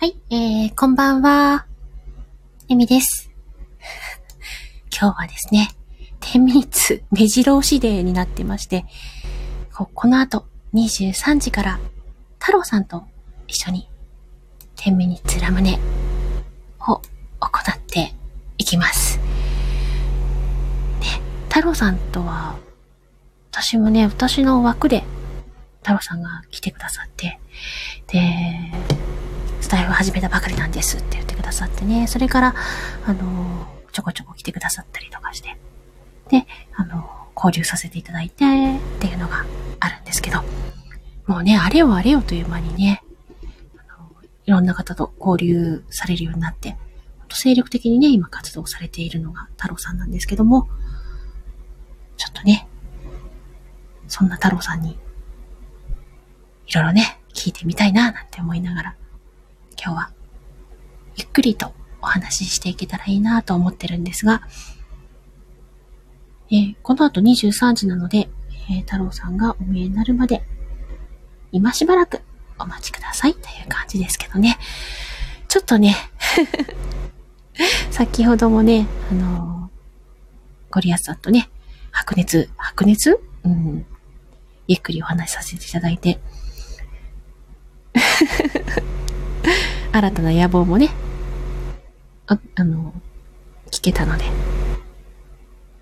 はい、えー、こんばんは。エミです。今日はですね、10ミニッツ目白押しデーになってまして、この後23時から太郎さんと一緒に10ミニッツラムネを行っていきます。で、太郎さんとは、私もね、私の枠で太郎さんが来てくださって、で、スタイル始めたばかりなんですって言ってくださってね、それから、あの、ちょこちょこ来てくださったりとかして、で、あの、交流させていただいてっていうのがあるんですけど、もうね、あれよあれよという間にね、あのいろんな方と交流されるようになって、と精力的にね、今活動されているのが太郎さんなんですけども、ちょっとね、そんな太郎さんに、いろいろね、聞いてみたいな、なんて思いながら、今日は、ゆっくりとお話ししていけたらいいなと思ってるんですが、えーこの後23時なので、えー太郎さんがお見えになるまで、今しばらくお待ちくださいという感じですけどね。ちょっとね、先ほどもね、あのーゴリアスさんとね、白熱、白熱？うん。ゆっくりお話しさせていただいて、新たな野望もね、あ、あの、聞けたので、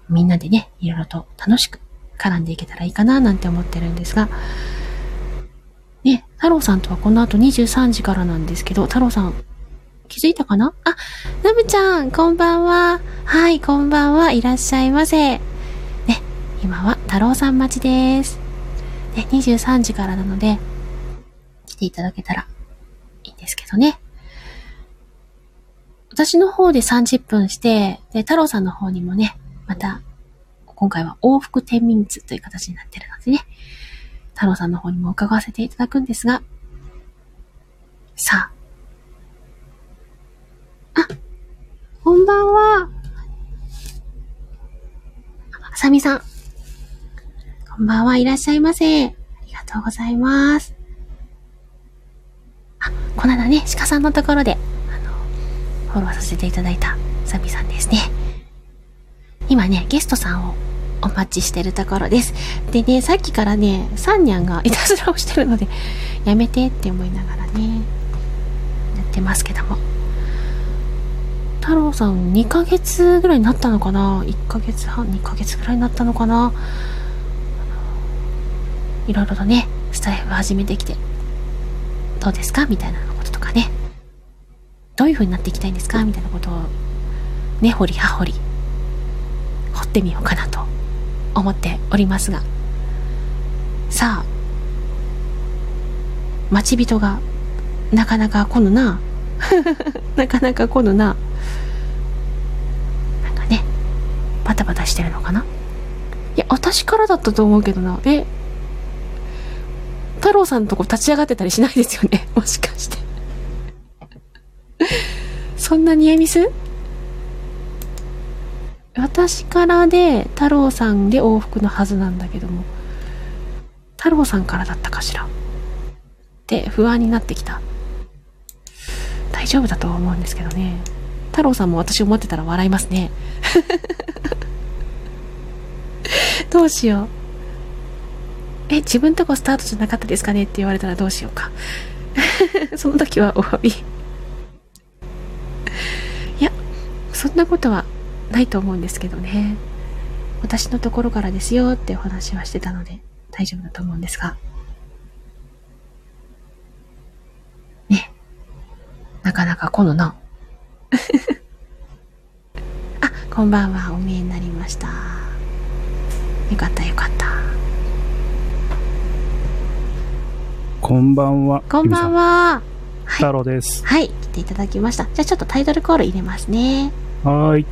みんなでね、いろいろと楽しく絡んでいけたらいいかななんて思ってるんですが、ね、太郎さんとはこの後23時からなんですけど、太郎さん、気づいたかな？あ、ナブちゃん、こんばんは。はい、こんばんは。いらっしゃいませ。ね、今は太郎さん待ちです。ね、23時からなので、来ていただけたらですけどね。私の方で30分して、で、太郎さんの方にもね、また、今回は往復10ミニッツという形になってるのでね、太郎さんの方にも伺わせていただくんですが、さあ。あ、こんばんは。あさみさん。こんばんはいらっしゃいませ。ありがとうございます。この間ね、鹿さんのところで、あの、フォローさせていただいたサビさんですね。今ね、ゲストさんをお待ちしてるところです。でね、さっきからね、サンニャンがいたずらをしてるので、やめてって思いながらね、やってますけども。太郎さん2ヶ月ぐらいになったのかな ?1 ヶ月半、2ヶ月ぐらいになったのかな？いろいろとね、スタイフ始めてきて、どうですか？みたいなこととかね。どういう風になっていきたいんですか？みたいなことを、ねほりはほり、掘ってみようかなと思っておりますが。さあ、待ち人が、なかなか来ぬな。なかなか来ぬな。なんかね、バタバタしてるのかな？いや、私からだったと思うけどな。え、太郎さんのとこ立ち上がってたりしないですよね？もしかして。そんなニアミス私からで太郎さんで往復のはずなんだけども、太郎さんからだったかしら？って不安になってきた。大丈夫だとは思うんですけどね。太郎さんも私思ってたら笑いますね。どうしよう。え、自分とこスタートじゃなかったですかね？って言われたらどうしようか。その時はお詫び。いや、そんなことはないと思うんですけどね。私のところからですよってお話はしてたので大丈夫だと思うんですが。ね。なかなか来ぬな。あ、こんばんは。お見えになりました。よかったよかった。こんばんは。こんばんは。は。太郎です。はい、来ていただきました。じゃあちょっとタイトルコール入れますね。はーい。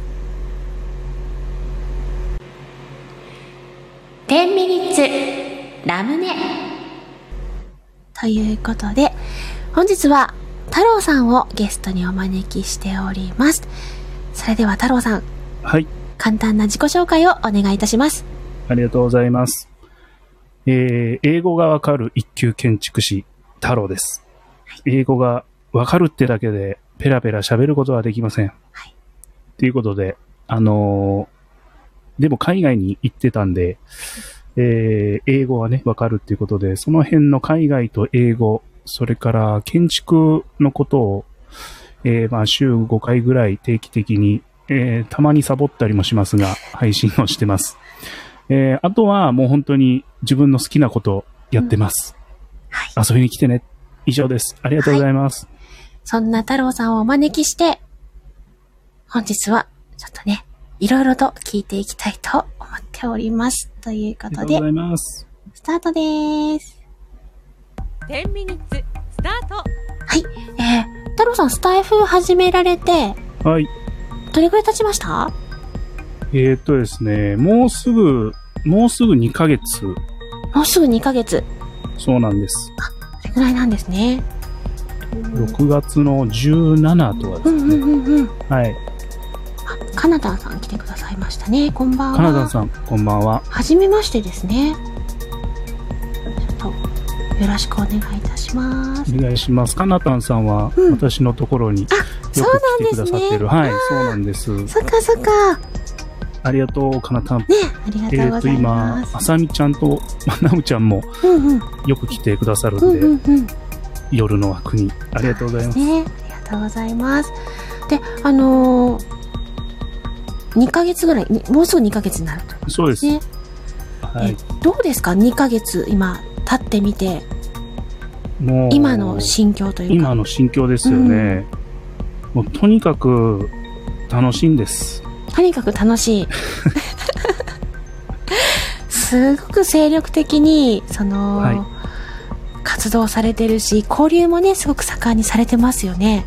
10ミニッツラムネ。ということで、本日は太郎さんをゲストにお招きしております。それでは太郎さん、はい。簡単な自己紹介をお願いいたします。ありがとうございます。えー、英語がわかる一級建築士、太郎です。英語がわかるってだけでペラペラ喋ることはできません。はい。ということで、あのーでも海外に行ってたんで、えー英語はね、わかるっていうことで、その辺の海外と英語、それから建築のことを、えーまあ週5回ぐらい定期的に、えーたまにサボったりもしますが、配信をしてます。えーあとはもう本当に自分の好きなことをやってます。はい。遊びに来てね。以上です。ありがとうございます。そんな太郎さんをお招きして、本日は、ちょっとね、いろいろと聞いていきたいと思っております。ということで。スタートでーす。10ミニッツスタートはい。えー、太郎さん、スタイフ始められて、はい。どれくらい経ちました？えー、っとですね、もうすぐ、もうすぐ2ヶ月、もうすぐ2ヶ月。そうなんです。それぐらいなんですね。6月の17とかですね。うんうんうんうん。はい。あ、カナダンさん来てくださいましたね。こんばんは。カナダさん、こんばんは。はじめましてですね。ちょっと、よろしくお願いいたします。お願いします。カナタンさんは、うん私のところによく来てくださってる。はい、そうなんです。そっかそっか。ありがとう、カナタン。ね、ありがと、とうござい今ま、す。あさみちゃんと、まなむちゃんも。よく来てくださるうんんで、うんうん。夜の枠に。ありがとうございます。ね、ありがとうございます。で、あのー、2ヶ月ぐらい、にもうすぐ2ヶ月になると。そうです。ね。はいえ。どうですか ?2 ヶ月、今、経ってみて、もう、今の心境というか。今の心境ですよね。もうとにかく楽しいんです。とにかく楽しい。すごく精力的に、その、はい活動されてるし、交流もね、すごく盛んにされてますよね。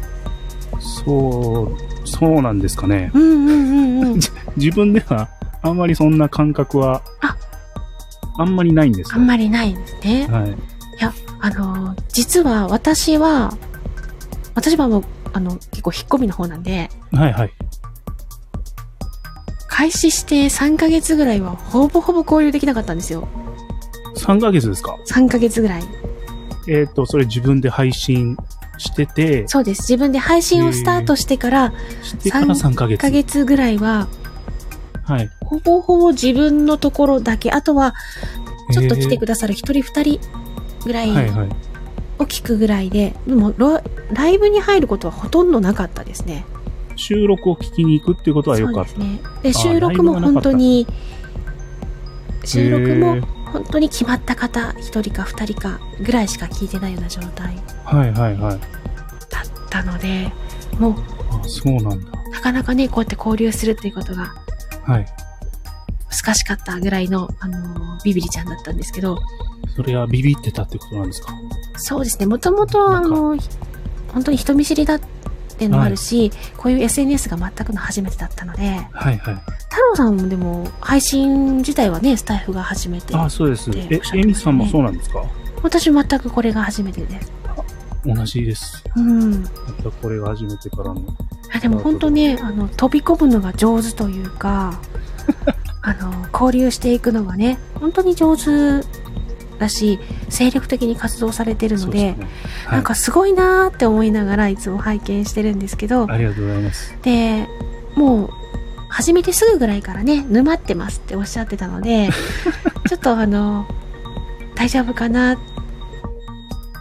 そう、そうなんですかね。うんうんうんうん。自分ではあんまりそんな感覚はああんまりないんですよ。あんまりないんですね。はい。いや、あのー実は私は、私はもう、あの、結構引っ込みの方なんで、はいはい。開始して3ヶ月ぐらいはほぼほぼ交流できなかったんですよ。3ヶ月ですか？3ヶ月ぐらい。えっ、と、それ自分で配信してて、そうです。自分で配信をスタートしてからしてから3ヶ1月。ヶ月ぐらいは、はい。ほぼほぼ自分のところだけ、あとは、ちょっと来てくださる一人二人ぐらい。を聞くぐらいで、でもロ、ライブに入ることはほとんどなかったですね。収録を聞きに行くっていうことはよかった。そうですね。で、あ収録も本当に、収録も本当に決まった方、一人か二人かぐらいしか聞いてないような状態はいはいはい。だったので、もう、あ、そうなんだ。なかなかね、こうやって交流するっていうことがはい。難しかったぐらいの、あのービビリちゃんだったんですけど、それはビビってたってことなんですか？そうですね、もともと、あの、ひ本当に人見知りだっていうのもあるし、こういう SNS が全くの初めてだったので、はいはい。太郎さんもでも、配信自体はね、スタイフが初めて。あ、そうです。えおっしゃってましたね、エミさんもそうなんですか？私全くこれが初めてです。同じです。うん。またこれが初めてからの。あでも本当ね、あの、飛び込むのが上手というか、あの、交流していくのがね、本当に上手だし、精力的に活動されてるので、ね。はいなんかすごいなーって思いながらいつも拝見してるんですけど、ありがとうございます。で、もう、始めてすぐぐらいからね、沼ってますっておっしゃってたので、ちょっとあの、大丈夫かな、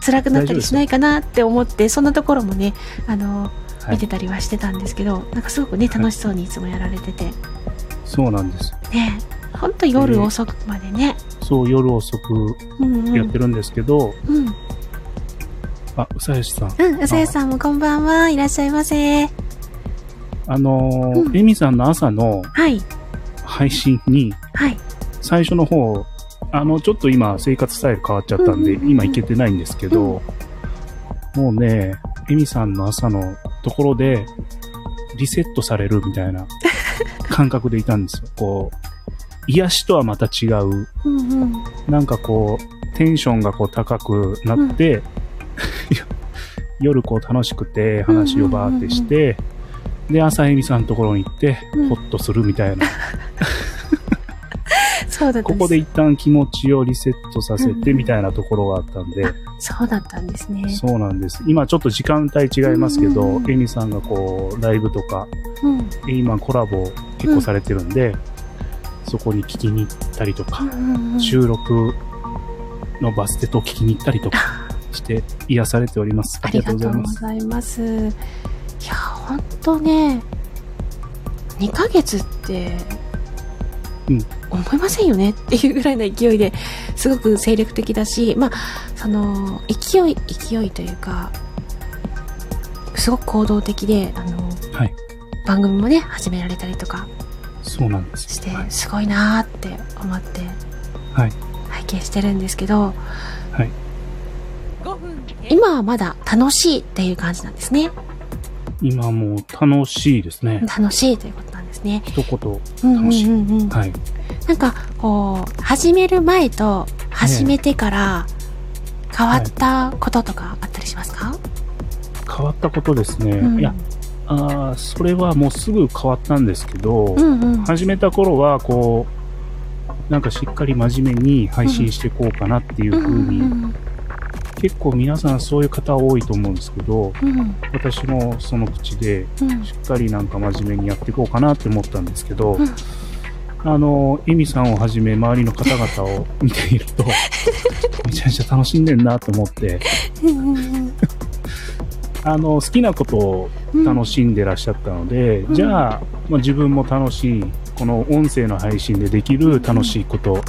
辛くなったりしないかなって思って、そんなところもね、あの、はい見てたりはしてたんですけど、なんかすごくね、楽しそうにいつもやられてて、そうなんです。ね、ほんと夜遅くまでね、そう、夜遅くうんうん。やってるんですけど、うん。あ、うさやしさん。うん、うさやさんもこんばんは。いらっしゃいませ。あのーうんエミさんの朝のはい。配信に、はい。最初の方、あの、ちょっと今生活スタイル変わっちゃったんで、うんうんうんうん今行けてないんですけど、もうね、エミさんの朝のところで、リセットされるみたいな感覚でいたんですよ。こう、癒しとはまた違う、うんうん。なんかこう、テンションがこう高くなって、夜こう楽しくて話をバーってして、で、朝エミさんのところに行って、うんホッとするみたいな。そうだった。ここで一旦気持ちをリセットさせてうんみたいなところがあったんで、そうだったんですね。そうなんです。今ちょっと時間帯違いますけど、うんうんさんがこう、ライブとか、うん。今コラボ結構されてるんで、そこに聞きに行ったりとか、収録のバステと聞きに行ったりとかして癒されております。あ ありがとうございます。ざいます。いや、ほんとね、2ヶ月って、うん思いませんよね？っていうぐらいの勢いですごく精力的だし、まあ、その、勢い、勢いというか、すごく行動的で、あの、はい。番組もね、始められたりとかそうなんです。してはい、すごいなーって思ってはい。拝見してるんですけど、はい。5分今はまだ楽しいっていう感じなんですね。今もう楽しいですね。楽しいということなんですね。一言。うん楽しいうんうんうんはい。なんか、こう、始める前と始めてから変わったこととかあったりしますか、変わったことですね。うんいや、あーそれはもうすぐ変わったんですけど、うんうん。始めた頃は、こう、なんかしっかり真面目に配信していこうかなっていううんう風に、ん結構皆さんそういう方多いと思うんですけど、うんうん。私もその口で、うん。しっかりなんか真面目にやっていこうかなって思ったんですけど、うん。あの、エミさんをはじめ周りの方々を見ていると、めちゃめちゃ楽しんでんなと思って、うんうんあの、好きなことをうん楽しんでらっしゃったので、うん。じゃあ、まあ、自分も楽しい、この音声の配信でできる楽しいこと、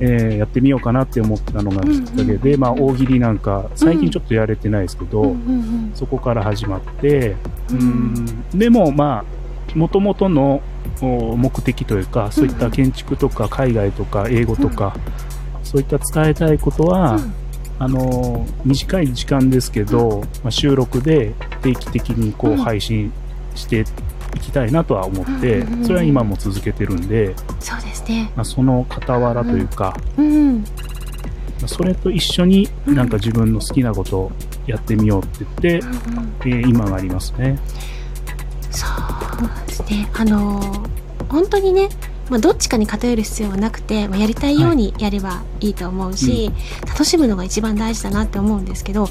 えーやってみようかなって思ったのがきっかけで、うんまあ、大喜利なんか、最近ちょっとやれてないですけど、うんうんそこから始まって、うん。うん。でもまあ、もともとのお目的というか、そういった建築とか海外とか英語とか、そういった伝えたいことは、うんあの短い時間ですけど、まあ、収録で定期的にこううん配信していきたいなとは思ってうんそれは今も続けてるんで、そうですね。まあ、その傍らというか、うん。まあそれと一緒にうんなんか自分の好きなことをやってみようって言って、うんうんえー今がありますね。そうですね。あのー本当にね、まあ、どっちかに偏る必要はなくて、まあ、やりたいようにやればいいと思うし、楽しむのが一番大事だなって思うんですけど、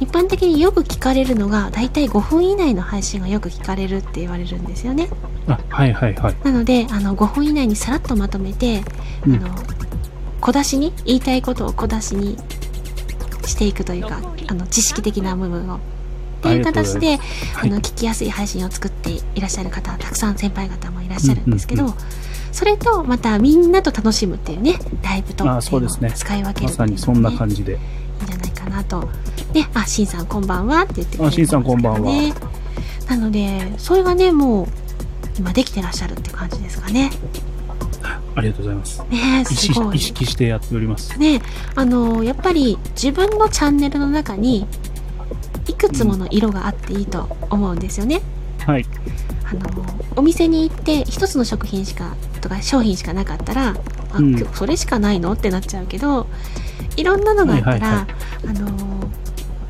一般的によく聞かれるのが、だいたい5分以内の配信がよく聞かれるって言われるんですよね。あ、はいはいはい。なので、あの、5分以内にさらっとまとめて、うん。あの、小出しに、言いたいことを小出しにしていくというか、あの、知識的な部分を。っていう形で、はいあの、聞きやすい配信を作っていらっしゃる方、たくさん先輩方もいらっしゃるんですけど、うんうんそれと、またみんなと楽しむっていうね、ライブとあそうですね使い分けるまさにそんな感じで。いいんじゃないかなと。ね、あ、しんさんこんばんはって言ってくれてあしんさんこんばんはね。なので、それがね、もう、今できてらっしゃるって感じですかね。ありがとうございます。ねすごい。意識してやっております。ねあのやっぱり自分のチャンネルの中にいくつもの色があっていいと思うんですよね。はい。あのお店に行って一つの食品しかとか商品しかなかったら、あうんそれしかないの？ってなっちゃうけどいろんなのがあったら、はいはいあの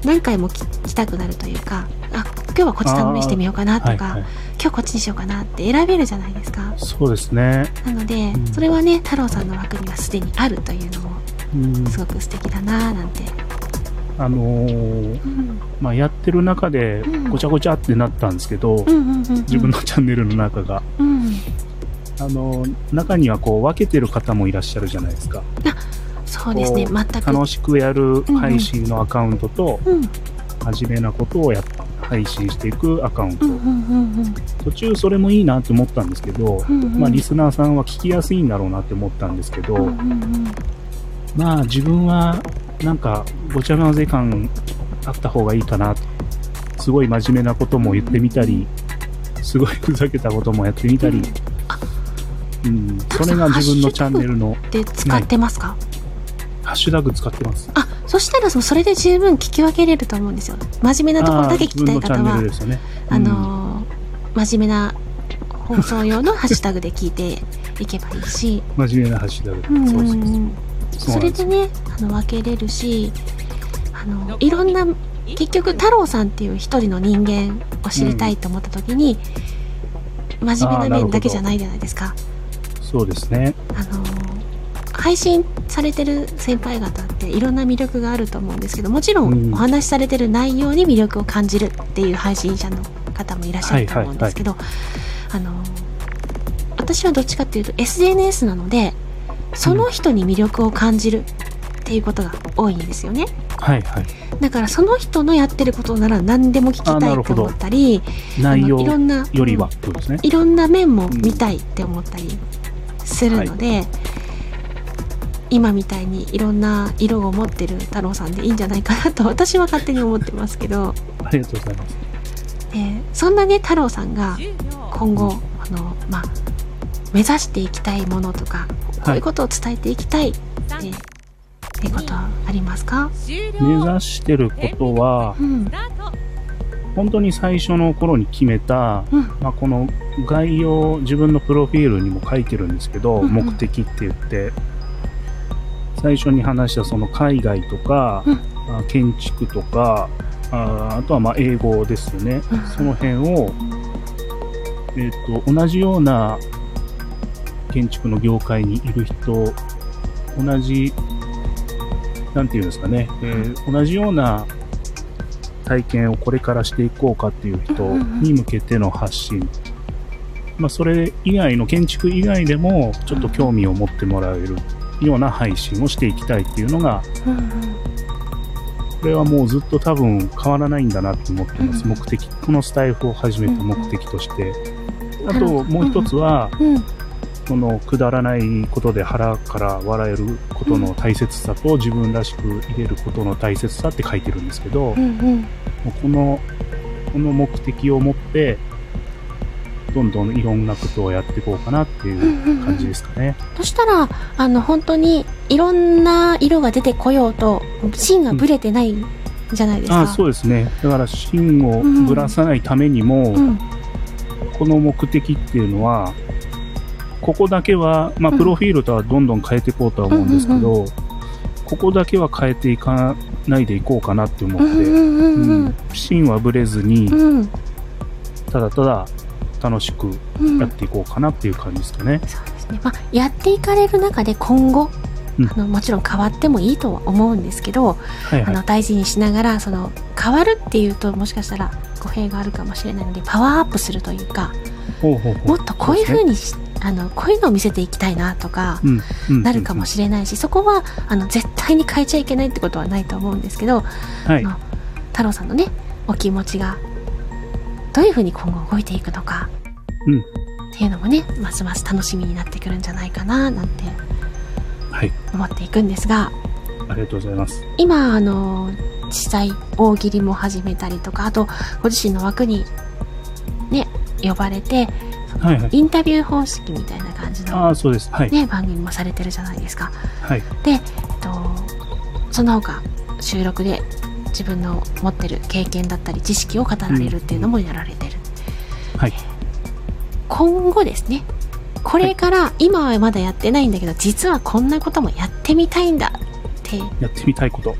何回も来来たくなるというかあ今日はこっち試してみようかなとか、はいはい。今日こっちにしようかなって選べるじゃないですか。そうですね。なので、うんそれはね太郎さんの枠にはすでにあるというのもうんすごく素敵だなぁなんて。あのーうんまあ、やってる中でうん。ごちゃごちゃってなったんですけど、うんうんうんうん。自分のチャンネルの中が。うん。あのー中にはこう分けてる方もいらっしゃるじゃないですか。そうですね。全く。楽しくやる配信のアカウントと、うん真面目なことをやっ配信していくアカウント、うんうんうん途中それもいいなって思ったんですけど、うんうん。まあ、リスナーさんは聞きやすいんだろうなって思ったんですけど、うんうんうん。まあ自分はなんかごちゃ混ぜ感あった方がいいかなとすごい真面目なことも言ってみたりすごいふざけたこともやってみたり、うん、それが自分のチャンネルので使ってますか、ハッシュタグ使ってます。あそしたらそそれで十分聞き分けれると思うんですよ真面目なところだけ聞きたい方はルですよね。あのー真面目な放送用のハッシュタグで聞いていけばいいし、う ん真面目なハッシュタグ。うん。そうそうそう。うんそれでねあの分けれるしあのいろんな結局太郎さんっていう一人の人間を知りたいと思った時に、真面目な面だけじゃないじゃないですか。そうですね。あの配信されてる先輩方っていろんな魅力があると思うんですけどもちろうんんお話しされてる内容に魅力を感じるっていう配信者の方もいらっしゃると思うんですけど、あの私はどっちかっていうと SNS なのでその人に魅力を感じるっていうことが多いんですよねはいはい。だからその人のやってることなら何でも聞きたいと思ったり内容いろんなよりはね。いろんな面も見たいって思ったりするので、今みたいにいろんな色を持ってる太郎さんでいいんじゃないかなと私は勝手に思ってますけど、ありがとうございます。えーそんなね太郎さんが10秒今後あの、まあ、目指していきたいものとかこういうことを伝えていきたい。って,、三ってことはありますか、目指してることはう、ん。本当に最初の頃に決めた、うん。まあ、この概要、自分のプロフィールにも書いてるんですけど、うんうん。目的って言って、最初に話したその海外とか、うん。あ建築とか、ああとはまあ英語ですよね。うん。その辺を、えっ、と、同じような建築の業界にいる人、同じ、なんていうんですかね、えー同じような体験をこれからしていこうかっていう人に向けての発信。まあ、それ以外の建築以外でもちょっと興味を持ってもらえるような配信をしていきたいっていうのがこれはもうずっと多分変わらないんだなって思ってます、うん目的このスタイフを始めた目的として、あともう一つは、うんそのくだらないことで腹から笑えることの大切さと自分らしく入れることの大切さって書いてるんですけど、うんうんこのこの目的を持ってどんどんいろんなことをやっていこうかなっていう感じですかね。そしたら、あの、本当にいろんな色が出てこようと、芯がぶれてないんじゃないですか。ああそうですねだから芯をぶらさないためにも、うん。この目的っていうのはここだけは、まあ、うんプロフィールとはどんどん変えていこうとは思うんですけど、ここだけは変えていかないでいこうかなって思って、うんうんうんうん芯はぶれずにうん。うん。ただただ楽しくうんやっていこうかなっていう感じですかね。そうですね。まあ、やっていかれる中で今後、うんあの、もちろん変わってもいいとは思うんですけど、はいはいあの、大事にしながら、その、変わるっていうと、もしかしたら語弊があるかもしれないので、パワーアップするというか、ほうほうほうもっとこういうそですね風にし、あの、こういうのを見せていきたいなとか、なるかもしれないし、そこは、あの、絶対に変えちゃいけないってことはないと思うんですけど、はい。太郎さんのね、お気持ちが、どういう風に今後動いていくのか、うん。っていうのもね、ますます楽しみになってくるんじゃないかな、なんてはい。思っていくんですが、ありがとうございます。今、あの、実際、大喜利も始めたりとか、あと、ご自身の枠に、ね、呼ばれて、はいはい。インタビュー方式みたいな感じの、ああ、そうです。はい。ね、番組もされてるじゃないですか。はい。で、えっと、その他、収録で自分の持ってる経験だったり知識を語られるっていうのもやられてる。はい。今後ですね、これから、今はまだやってないんだけど、実はこんなこともやってみたいんだって、やってみたいこと。は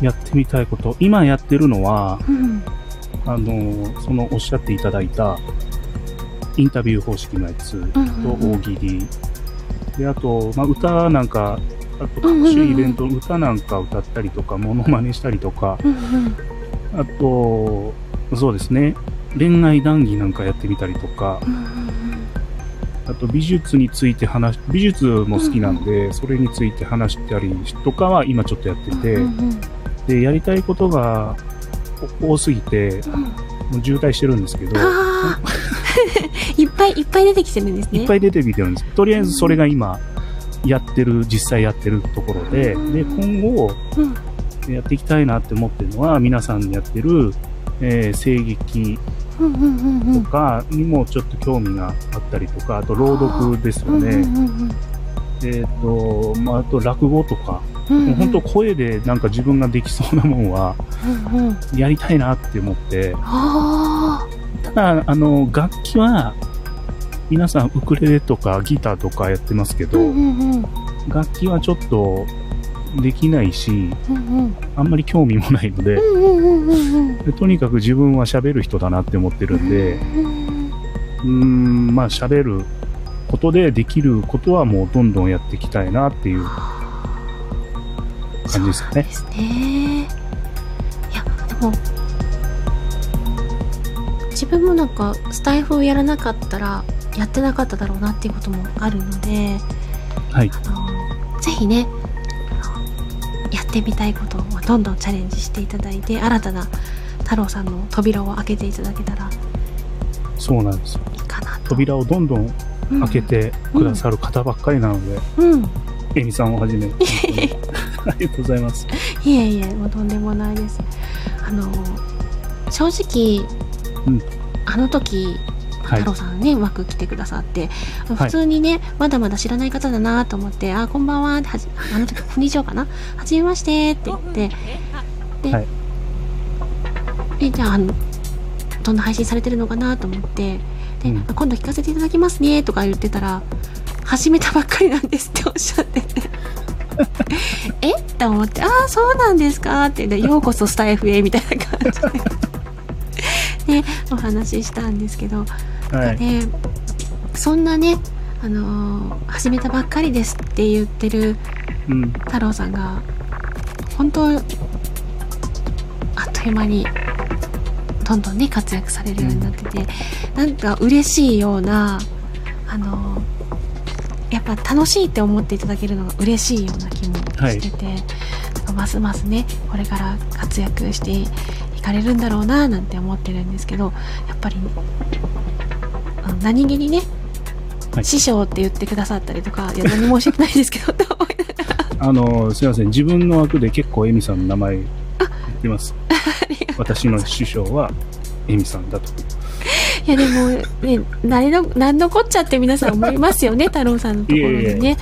い。やってみたいこと。今やってるのは、うん。あの、そのおっしゃっていただいた、インタビュー方式のやつと大喜利。で、あと、まあ、歌なんか、あと各種イベント、歌なんか歌ったりとか、モノマネしたりとか。あと、そうですね、恋愛談義なんかやってみたりとか、あと美術について話し、美術も好きなんで、それについて話したりとかは今ちょっとやってて、で、やりたいことが多すぎて、うんもう渋滞してるんですけど、いっぱいいっぱい出てきてるんですね。いっぱい出てきてるんです。とりあえずそれが今、やってる、実際やってるところで、うん。で、今後、うん。やっていきたいなって思ってるのは、皆さんにやってる、えー声劇とかにもちょっと興味があったりとか、あと朗読ですよね。えっ、と、まあ、あと落語とか、うんもう本当声でなんか自分ができそうなもんはうんうん。やりたいなって思って、あただ、あの、楽器は、皆さんウクレレとかギターとかやってますけど、ーうんうんうん。楽器はちょっとできないし、うんうん。あんまり興味もないので、うんうんうんうんでとにかく自分は喋る人だなって思ってるんで、うんうーん、まあ喋ることでできることはもうどんどんやっていきたいなっていう感じですかね。ですね。いや、でも、自分もなんか、スタイフをやらなかったら、やってなかっただろうなっていうこともあるので、はい。あのぜひね、やってみたいことをどんどんチャレンジしていただいて、新たな太郎さんの扉を開けていただけたらそうなんですよ。いいかなと。扉をどんどん開けてくださる方ばっかりなので、うん。うん。エミさんをはじめ、ありがとうございます。いえいえ、もうとんでもないです。あの、正直、うん。あの時、はい。太郎さんね、枠来てくださって、い。普通にね、まだまだ知らない方だなと思って、あ、こんばんはってはじ、あの時、こんにちはかな。はじめましてって言って、で、はい。でじゃああの、どんな配信されてるのかなと思って、で、うん。今度聞かせていただきますねとか言ってたら、始めたばっかりなんですっておっしゃってて。え？って思って、ああ、そうなんですか？って、でようこそスタイフへみたいな感じで、ね、お話ししたんですけど、はい。で、そんなね、あのー始めたばっかりですって言ってるうん。太郎さんが、本当、あっという間に、どんどんね、活躍されるようになってて、なんか嬉しいような、あのーやっぱ楽しいって思っていただけるのが嬉しいような気もしてて、なんかますますね、これから活躍していかれるんだろうななんて思ってるんですけど、やっぱり、何気にね、はい師匠って言ってくださったりとか、いや、何も教えてないですけど、と思いながらあの、すいません。自分の枠で結構エミさんの名前言ってます。私の師匠はエミさんだと。いやでもね、何の、何のこっちゃって皆さん思いますよね、太郎さんのところでね。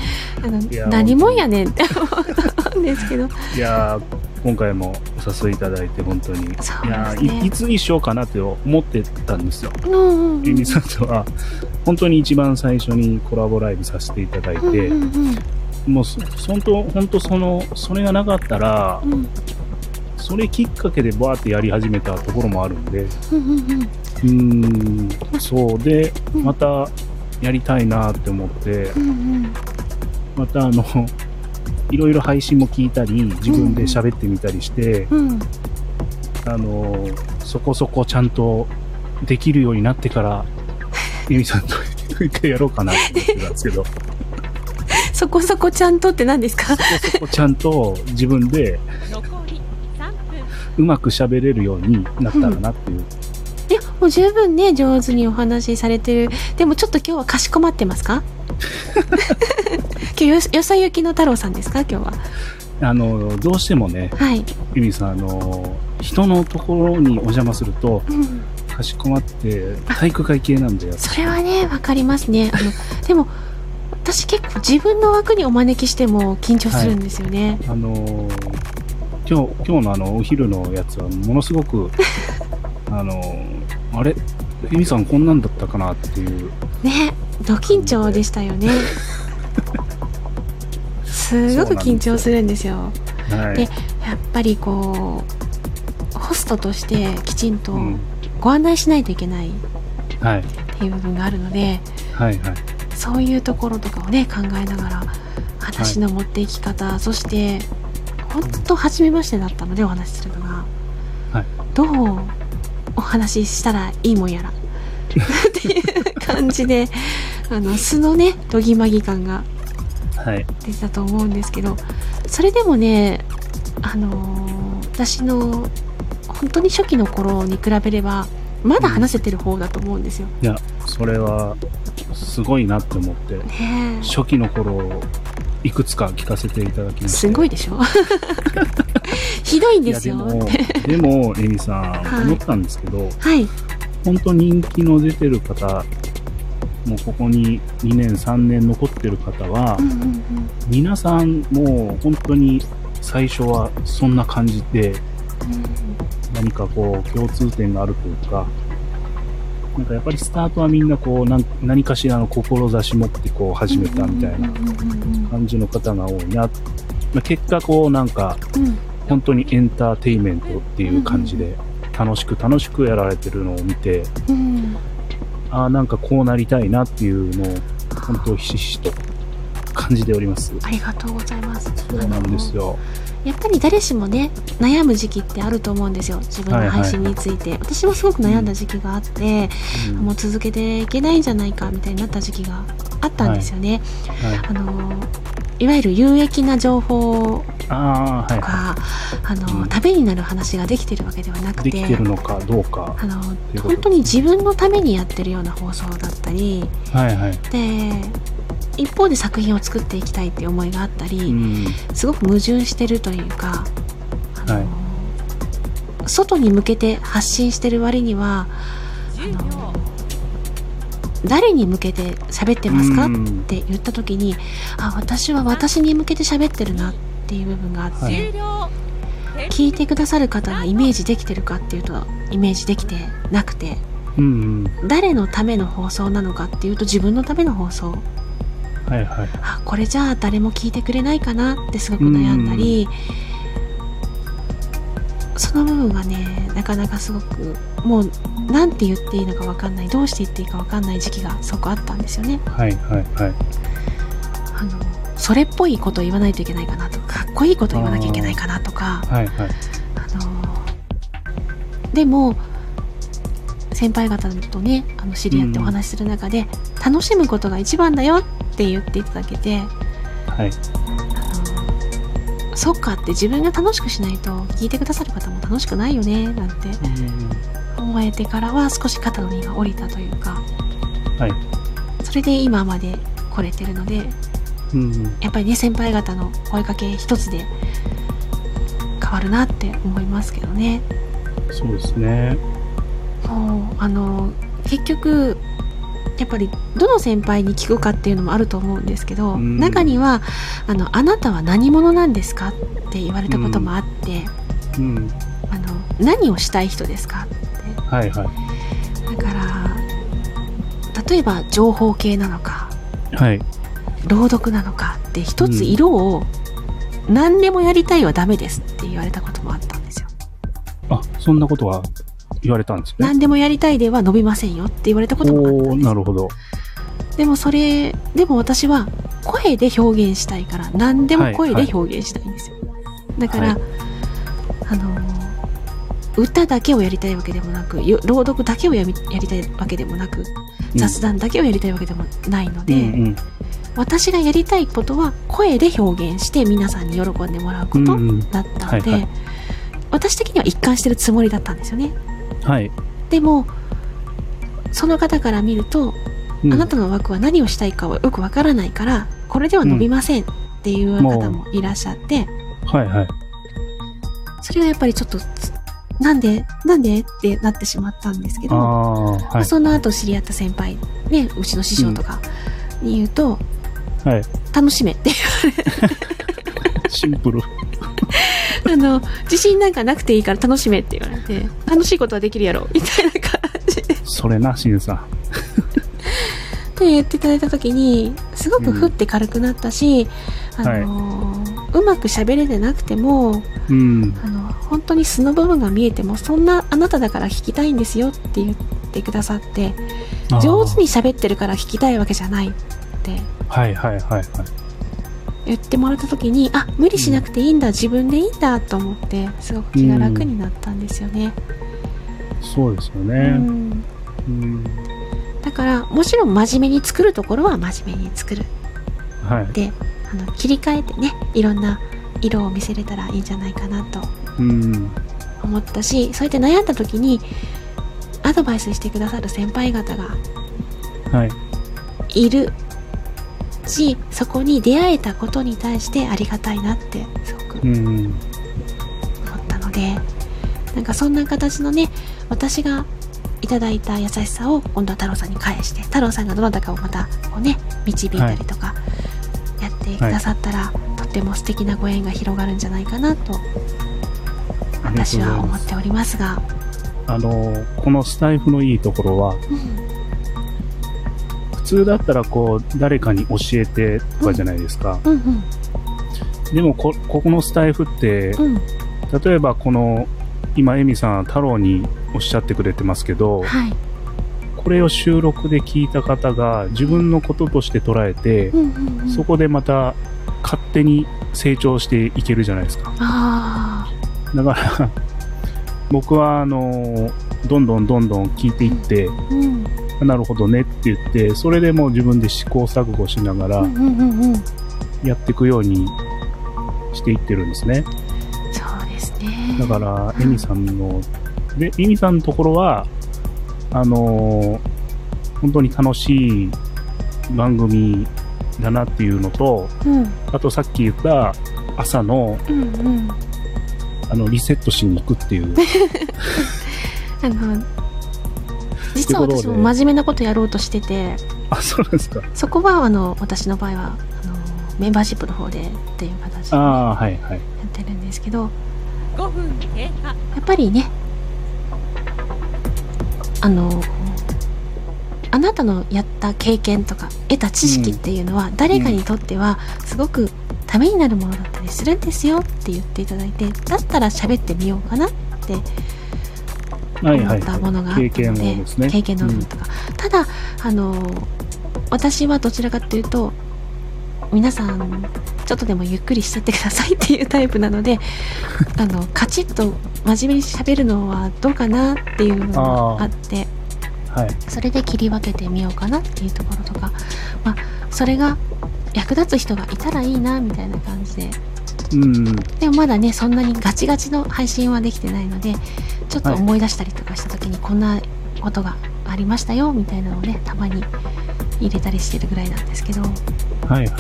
いや何もんやねんって思うんですけど。いやー今回もお誘いいただいて本当に。ねいやーいいつにしようかなって思ってたんですよ。うんうんさんとは、本当に一番最初にコラボライブさせていただいて、うんうんもうそ、本当、本当その、それがなかったらう、んそれきっかけでバーってやり始めたところもあるんで、うんうんうんうーん、そうで、うん。またやりたいなって思って、うんうん。またあの、いろいろ配信も聞いたり、自分で喋ってみたりして、うん。あの、そこそこちゃんとできるようになってから、ゆみさんと一回やろうかなって思ってたんですけど、そこそこちゃんとって何ですか？そこそこちゃんと自分で残り3分。うまく喋れるようになったらなっていう。いや、もう十分ね、上手にお話しされてる。でもちょっと今日はかしこまってますか？今日よ、よさゆきの太郎さんですか？今日は。あの、どうしてもね、はい。ゆみさん、あの、人のところにお邪魔すると、うん。かしこまって体育会系なんだよ。それはね、わかりますね。あの、でも、私結構自分の枠にお招きしても緊張するんですよね。あのー今日、今日のあの、お昼のやつはものすごく、あのーあれ？ゆみさんこんなんだったかなっていう。ね、ド緊張でしたよね。すごく緊張するんですよ。はい。でやっぱりこう、ホストとしてきちんとうんご案内しないといけないっはい。ていう部分があるので、はいはい。そういうところとかをね、考えながら、話の持っていき方、そして、本当初めましてだったのでお話しするのが、はいどうお話ししたらいいもんやら、っていう感じで、あの、素のね、どぎまぎ感がはい。出てたと思うんですけど、それでもね、あのー私の本当に初期の頃に比べれば、まだ話せてる方だと思うんですよ。いや、それは、すごいなって思って、ねえ初期の頃、いくつか聞かせていただきました。すごいでしょ？ひどいんですよ。でも、でも、エミさん、はい思ったんですけど、はい。本当人気の出てる方、もうここに2年、3年残ってる方は、うんうんうん皆さんもう本当に最初はそんな感じで、何かこう共通点があるというか、なんかやっぱりスタートはみんなこう何何かしらの志持ってこう始めたみたいな感じの方が多いな。まあ結果こうなんか本当にエンターテインメントっていう感じで楽しく楽しくやられてるのを見て、うんああなんかこうなりたいなっていうのを本当ひしひしと感じております。ありがとうございます。そうなんですよ。やっぱり誰しもね悩む時期ってあると思うんですよ。自分の配信について、私もすごく悩んだ時期があって、うん。もう続けていけないんじゃないかみたいになった時期があったんですよね、はい、あのいわゆる有益な情報ああ、はいはとか、あのうん。ためになる話ができてるわけではなくい。でてきてるのかどうか。あの本当に自分のためにやってるような放送だったりはいはい。で一方で作品を作っていきたいっていう思いがあったり、うん。すごく矛盾してるというか、はい外に向けて発信してる割には10秒誰に向けて喋ってますか、うんって言った時にあ私は私に向けて喋ってるなっていう部分があって、はい聞いてくださる方がイメージできてるかっていうとイメージできてなくてうんうん。誰のための放送なのかっていうと自分のための放送はいはい。あこれじゃあ誰も聞いてくれないかなってすごく悩んだり、その部分がねなかなかすごくもうなんて言っていいのか分かんないどうして言っていいか分かんない時期がすごくあったんですよねはいはいはい。あのそれっぽいことを言わないといけないかなとかかっこいいことを言わなきゃいけないかなとかはいはい。あのでも先輩方とねあの知り合ってお話しする中で、楽しむことが一番だよって言っていただけてはい。あのそっかって自分が楽しくしないと聞いてくださる方も楽しくないよねなんて思えてからは少し肩の荷が下りたというかはい。それで今まで来れてるのでうんうん。やっぱりね先輩方の声かけ一つで変わるなって思いますけどねそうですね。もうあの結局やっぱりどの先輩に聞くかっていうのもあると思うんですけど、うん中にはあの「あなたは何者なんですか?」って言われたこともあって、うん。あの何をしたい人ですかってはいはい。だから例えば情報系なのかはい。朗読なのかって一つうん色を何でもやりたいはダメですって言われたこともあったんですよ。あ、そんなことは言われたんですね。何でもやりたいでは伸びませんよって言われたこともあったんですなるほど。でもそれでも私は声で表現したいから何でも声で表現したいんですよ、だから、はいあのー歌だけをやりたいわけでもなくよ朗読だけをやみやりたいわけでもなく雑談だけをやりたいわけでもないので、うんうん。私がやりたいことは声で表現して皆さんに喜んでもらうことだったので、はいはい私的には一貫してるつもりだったんですよねはい。でもその方から見るとうんあなたの枠は何をしたいかはよくわからないから、これでは伸びませんっていう方もいらっしゃって、はいはい。それがやっぱりちょっとつ、なんでなんでってなってしまったんですけあど、あ、はい。その後知り合った先輩、ね、うちの師匠とかに言うと、はい。楽しめって、シンプル。あの、自信なんかなくていいから楽しめって言われて、楽しいことはできるやろ、みたいな感じでそれな、しんさん。って言っていただいた時にすごくふって軽くなったし、あのうまく喋れてなくてもうん。あの本当に素の部分が見えてもそんなあなただから聞きたいんですよって言ってくださって上手に喋ってるから聞きたいわけじゃないってはいはいはいはい。言ってもらった時にあ無理しなくていいんだ、自分でいいんだと思ってすごく気が楽になったんですよね。そうですようね。んうん。だからもちろん真面目に作るところは真面目に作るはい。であの切り替えてねいろんな色を見せれたらいいんじゃないかなとうん。思ったしそうやって悩んだ時にアドバイスしてくださる先輩方がはい。しそこに出会えたことに対してありがたいなってすごくうん。思ったのでなんかそんな形のね私がいただいた優しさを今度は太郎さんに返して太郎さんがどなたかをまたこうね導いたりとかやってくださったら、とっても素敵なご縁が広がるんじゃないかなと私。は思っておりますが、あの、このスタイフのいいところは、うん普通だったらこう、誰かに教えてとかじゃないですか。うんうんでもこ、ここのスタイフって、うん例えばこの、今、エミさん、太郎におっしゃってくれてますけど、はいこれを収録で聞いた方が自分のこととして捉えて、うんうんうん。そこでまた勝手に成長していけるじゃないですか。あだから、僕は、あの、どんどんどんどん聞いていって、あ。うん。なるほどねって言って、それでもう自分で試行錯誤しながらうんうんうんうん。やっていくようにしていってるんですね。そうですね。だから、エミさんの、で、エミさんのところは、あの本当に楽しい番組だなっていうのと、うん。あとさっき言った朝の、うんうん。あの、リセットしに行くっていう。あの、実は私も真面目なことやろうとしてて、あ、そうなんですか。そこは、あの、私の場合は、あの、メンバーシップの方でっていう形でやああ、はいはい。ってるんですけど、5分経過。やっぱりね、あの、あなたのやった経験とか得た知識っていうのは、誰かにとってはすごくためになるものだったりするんですよって言っていただいて、だったら喋ってみようかなって思ったものがあったので、経験の部分とか、ただあの私はどちらかというと皆さんちょっとでもゆっくりしちゃってくださいっていうタイプなので あのカチッと真面目に喋るのはどうかなっていうのがあってはい。それで切り分けてみようかなっていうところとか、まあ、それが役立つ人がいたらいいなみたいな感じで。うん。でもまだねそんなにガチガチの配信はできてないのでちょっと思い出したりとかした時にこんなことがありましたよみたいなのをねたまに入れたりしてるぐらいなんですけどはいはい。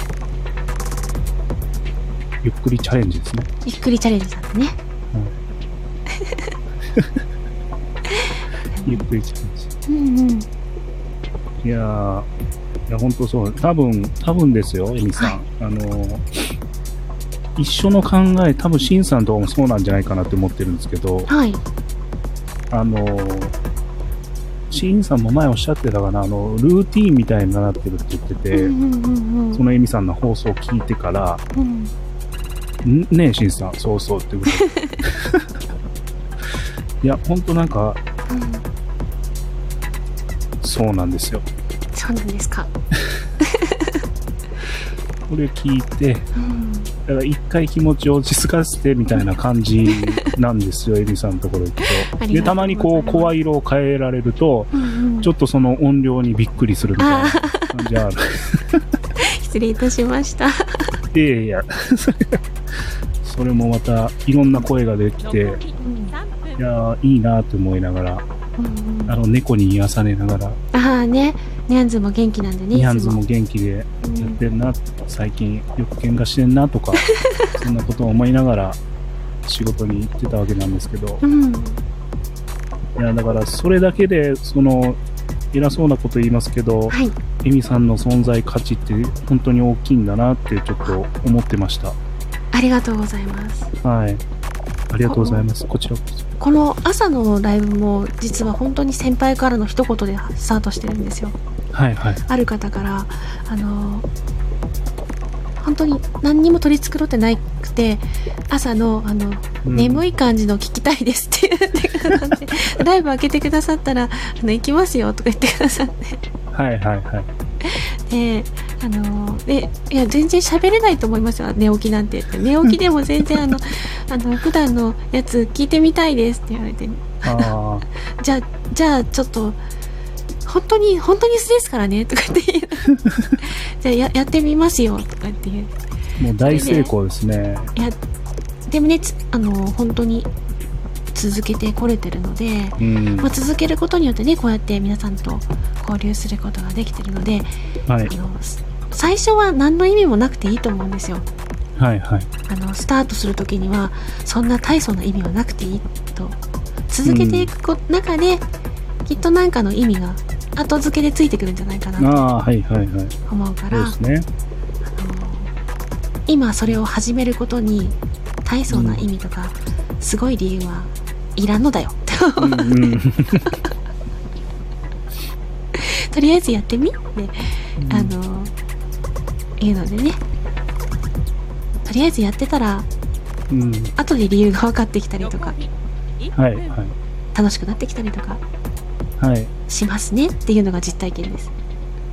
ゆっくりチャレンジですね。ゆっくりチャレンジなんでね ゆっくりチャレンジ。うんうんいやー、いや、本当そう。多分、多分ですよ、エミさん。はいあのー、一緒の考え、多分、シンさんとかもそうなんじゃないかなって思ってるんですけど、はいあのー、シンさんも前おっしゃってたかな、あの、ルーティーンみたいになってるって言ってて、うんうんうんうんそのエミさんの放送を聞いてから、うん。んねえ、シンさん、そうそうってことで。いや、ほんとなんか、うん。そうなんですよ。そうなんですか。これ聞いて、うんだから一回気持ちを落ち着かせてみたいな感じなんですよ、エリさんのところ行くと。で、たまにこう、声色を変えられると、うんうん。ちょっとその音量にびっくりするみたいな感じある。失礼いたしました。いやいや、それもまたいろんな声ができて、残り3分。いやーいいなって思いながら、あの猫に癒されながら、ああね。ニャンズも元気なんでねニャンズも元気でやうんってんな、最近よく喧嘩してんなとか、そんなことを思いながら仕事に行ってたわけなんですけど、うん。いや、だからそれだけで、その、偉そうなこと言いますけど、はい。エミさんの存在価値って本当に大きいんだなってちょっと思ってました。ありがとうございます。はい。ありがとうございます。こちらこそ。この朝のライブも実は本当に先輩からの一言でスタートしてるんですよはいはい。ある方からあの本当に何にも取り繕ってなくて朝のあの、うん眠い感じの聞きたいですって言ってくださって ライブ開けてくださったらあの行きますよとか言ってくださってはいはいはい。であのでいや全然喋れないと思いますよ寝起きなんて寝起きでも全然 あのあの普段のやつ聞いてみたいですって言われて。あじゃあじゃあちょっと本当に本当に素ですからねとかって言う。じゃあややってみますよとかって言う。あ、もう大成功ですね。いやでもねつあの本当に続けてこれてるので、うん。まあ、続けることによってねこうやって皆さんと交流することができてるのではい。あのす最初は何の意味もなくていいと思うんですよはいはい。あのスタートする時にはそんな大層な意味はなくていいと続けていくこ、中できっと何かの意味が後付けでついてくるんじゃないかなとああ、はいはいはい。思うからね。今それを始めることに大層な意味とか、すごい理由はいらんのだよってうんうん。とりあえずやってみ？って、あのいうのでねとりあえずやってたらうん。後で理由が分かってきたりとか残り1分はいはい。楽しくなってきたりとかはい。しますねっていうのが実体験です。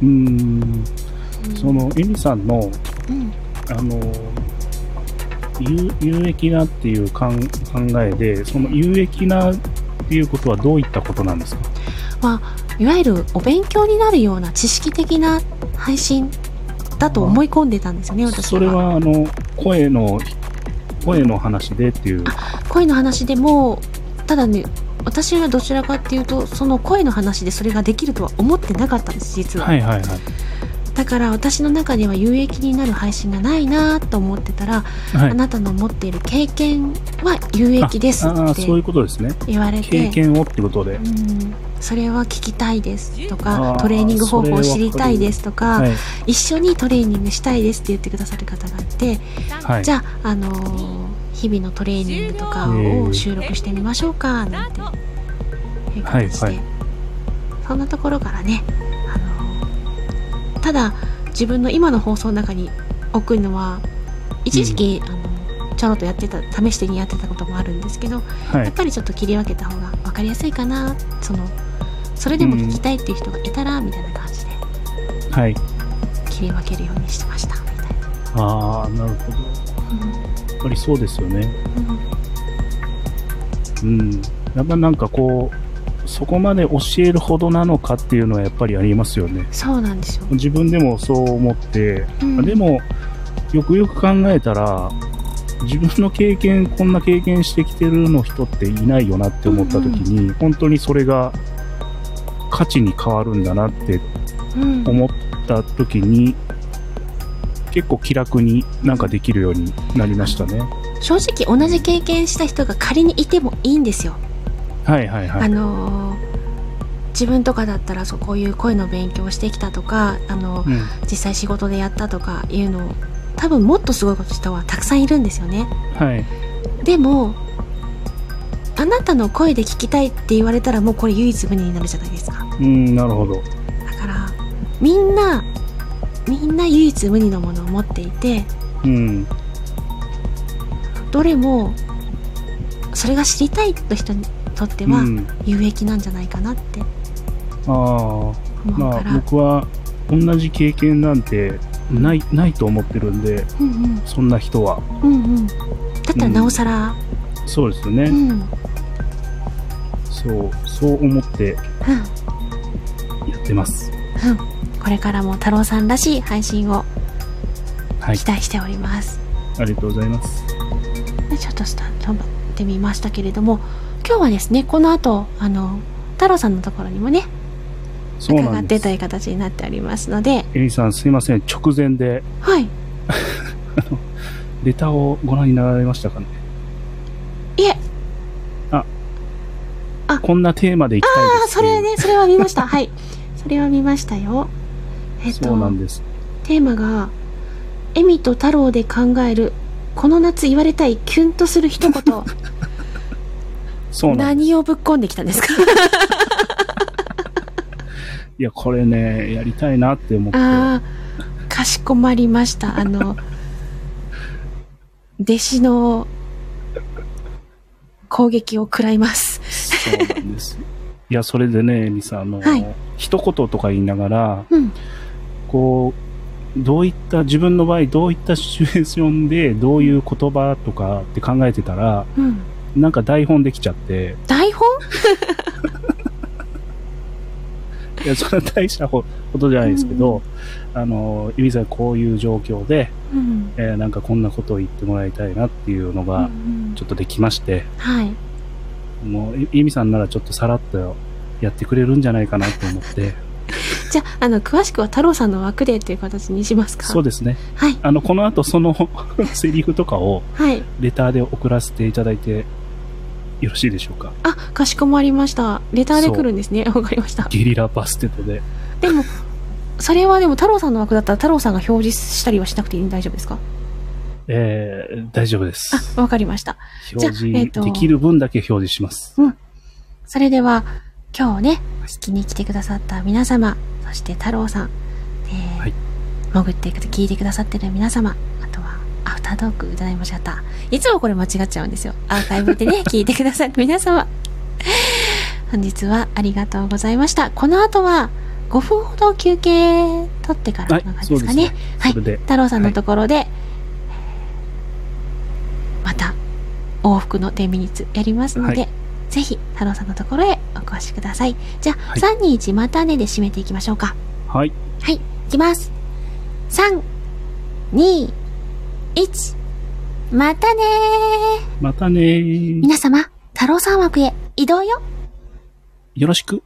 うーん、その、エミさんの、うん、あの、有有益なっていう考考えで、その有益なっていうことはどういったことなんですか？まあ、いわゆるお勉強になるような知識的な配信だと思い込んでたんですよね、私は。それは、あの、声の、声の話でっていう。声の話でも、ただね、私はどちらかっていうと、その声の話でそれができるとは思ってなかったんです、実は。はいはいはい。だから私の中では有益になる配信がないなと思ってたら、はいあ。なたの持っている経験は有益ですってそういうことですね。言われて、経験をってことで。うん、それは聞きたいですとあかートレーニング方法を知りたいですとか、はい。一緒にトレーニングしたいですって言ってくださる方がいて、はい。じゃあ、あのー日々のトレーニングとかを収録してみましょうかなんていう形で、はいはいそんなところからね、あのーただ自分の今の放送の中に置くのは一時期、あのちょろっとやってた試してにやってたこともあるんですけど、はい。やっぱりちょっと切り分けた方が分かりやすいかなそのそれでも聞きたいっていう人がいたら、みたいな感じではい。切り分けるようにしてましたみたいな。ああ、なるほど。やっぱりそうですよね。うんうん。やっぱなんかこう、そこまで教えるほどなのかっていうのはやっぱりありますよね。そうなんですよ。自分でもそう思って、うんでも、よくよく考えたら、自分の経験、こんな経験してきてるの人っていないよなって思った時に、本当にそれが価値に変わるんだなってうん思った時に、結構気楽になんかできるようになりましたね。正直同じ経験した人が仮にいてもいいんですよ。はいはいはい。あのー自分とかだったらそうこういう声の勉強をしてきたとかあのうん。実際仕事でやったとかいうのを多分もっとすごいこと人はたくさんいるんですよね。はい。でもあなたの声で聞きたいって言われたらもうこれ唯一無二になるじゃないですか。うん、なるほど。だからみんなみんな唯一無二のものを持っていてうん。どれもそれが知りたいと人にとってはうん。有益なんじゃないかなってああ。思うまあ僕は同じ経験なんてない、ないと思ってるんで、うんうんそんな人は。うんうんだったらなおさら、そうですよね。うんうんそう、そう思ってやってます。うんこれからも太郎さんらしい配信をはい期。待しております、ありがとうございます。でちょっとスタンドってみましたけれども今日はですねこの後あの太郎さんのところにもね伺って。という形になっておりますのでエリさんすいません。直前ではい レターをご覧になられましたかね？いえこんなテーマでいきたいですああそれねそれは見ました。はい。それは見ましたよ。えっとそうなんです。テーマが「エミと太郎で考えるこの夏言われたいキュンとする一言。そうなんです。何をぶっこんできたんですか？いや、これね、やりたいなって思って。ああかしこまりました。あの弟子の攻撃を食らいますそうなんです。いや、それでね、エリさん、あの、はい。一言とか言いながら、うん。こう、どういった、自分の場合、どういったシチュエーションで、どういう言葉とかって考えてたら、うん。なんか台本できちゃって、台本？いや、それは大したことじゃないですけど、あの、エリさんこういう状況で、うん。えーなんかこんなことを言ってもらいたいなっていうのうんが、うん。ちょっとできまして、はいもう、エミさんならちょっとさらっとやってくれるんじゃないかなと思って、じゃああの詳しくは太郎さんの枠でっていう形にしますか？そうですね。はい。あの、この後その セリフとかをはい。レターで送らせていただいてよろしいでしょうか？あかしこまりました。レターで来るんですね。わかりました。ゲリラバステットで。でもそれはでも太郎さんの枠だったら太郎さんが表示したりはしなくていい大丈夫ですか？えー、大丈夫です。あわかりました表示できる分だけ表示します。それでは、今日ね、聞きに来てくださった皆様、そして太郎さん、えーはい潜っていくと聞いてくださってる皆様、あとは、アフタートーク、歌い間違った。いつもこれ間違っちゃうんですよ。アーカイブでね、聞いてくださる皆様。本日はありがとうございました。この後は5分ほど休憩取ってからの感じですかね。はいねはい。太郎さんのところで、また往復の10ミニッツやりますので、はいぜひ太郎さんのところへお越しください。じゃあ、はい3、2、1またねで締めていきましょうか。はい。はい、いきます。3、2、1、またねーまたねー。皆様、太郎さん枠へ移動よよろしく。